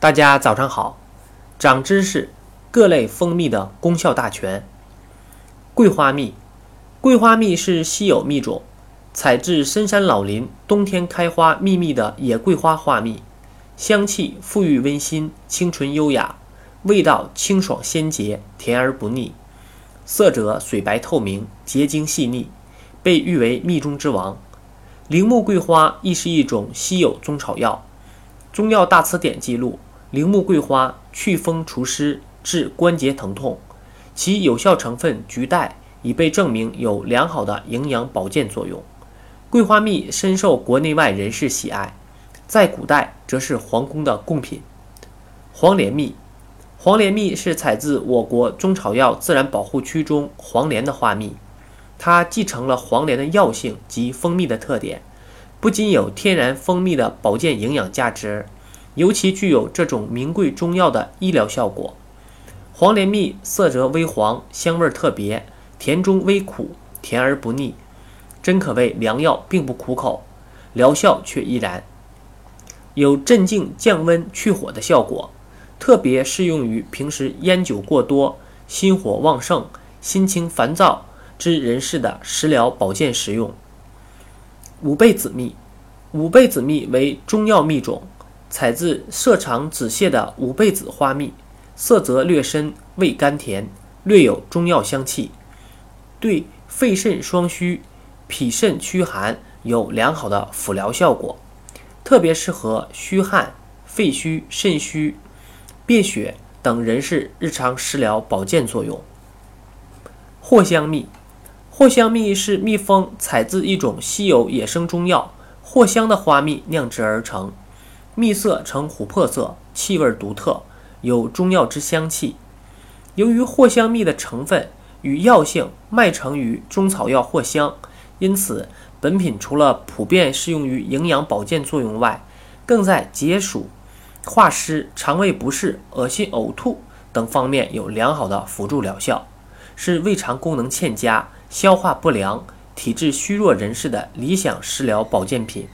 大家早上好，长知识，各类蜂蜜的功效大全。桂花蜜，桂花蜜是稀有蜜种，采自深山老林冬天开花秘密的野桂花花蜜，香气馥郁温馨，清纯优雅，味道清爽鲜洁，甜而不腻，色泽水白透明，结晶细腻，被誉为蜜中之王。铃木桂花亦是一种稀有中草药，《中药大辞典》记录。铃木桂花祛风除湿，治关节疼痛，其有效成分菊带已被证明有良好的营养保健作用。桂花蜜深受国内外人士喜爱，在古代则是皇宫的贡品。黄连蜜，黄连蜜是采自我国中草药自然保护区中黄连的花蜜，它继承了黄连的药性及蜂蜜的特点，不仅有天然蜂蜜的保健营养价值。尤其具有这种名贵中药的医疗效果。黄连蜜色泽微黄，香味特别，甜中微苦，甜而不腻，真可谓良药，并不苦口，疗效却依然。有镇静、降温、去火的效果，特别适用于平时烟酒过多、心火旺盛、心情烦躁之人士的食疗保健食用。五倍子蜜，五倍子蜜为中药蜜种。采自色长紫泻的五倍子花蜜，色泽略深，味甘甜，略有中药香气，对肺肾双虚、脾肾虚寒有良好的辅疗效果，特别适合虚汗、肺虚、肾虚、便血等人士日常食疗保健作用。藿香蜜，藿香蜜是蜜蜂采自一种稀有野生中药藿香的花蜜酿制而成。蜜色呈琥珀色，气味独特，有中药之香气。由于藿香蜜的成分与药性脉成于中草药藿香，因此本品除了普遍适用于营养保健作用外，更在解暑、化湿、肠胃不适、恶心呕吐等方面有良好的辅助疗效，是胃肠功能欠佳、消化不良、体质虚弱人士的理想食疗保健品。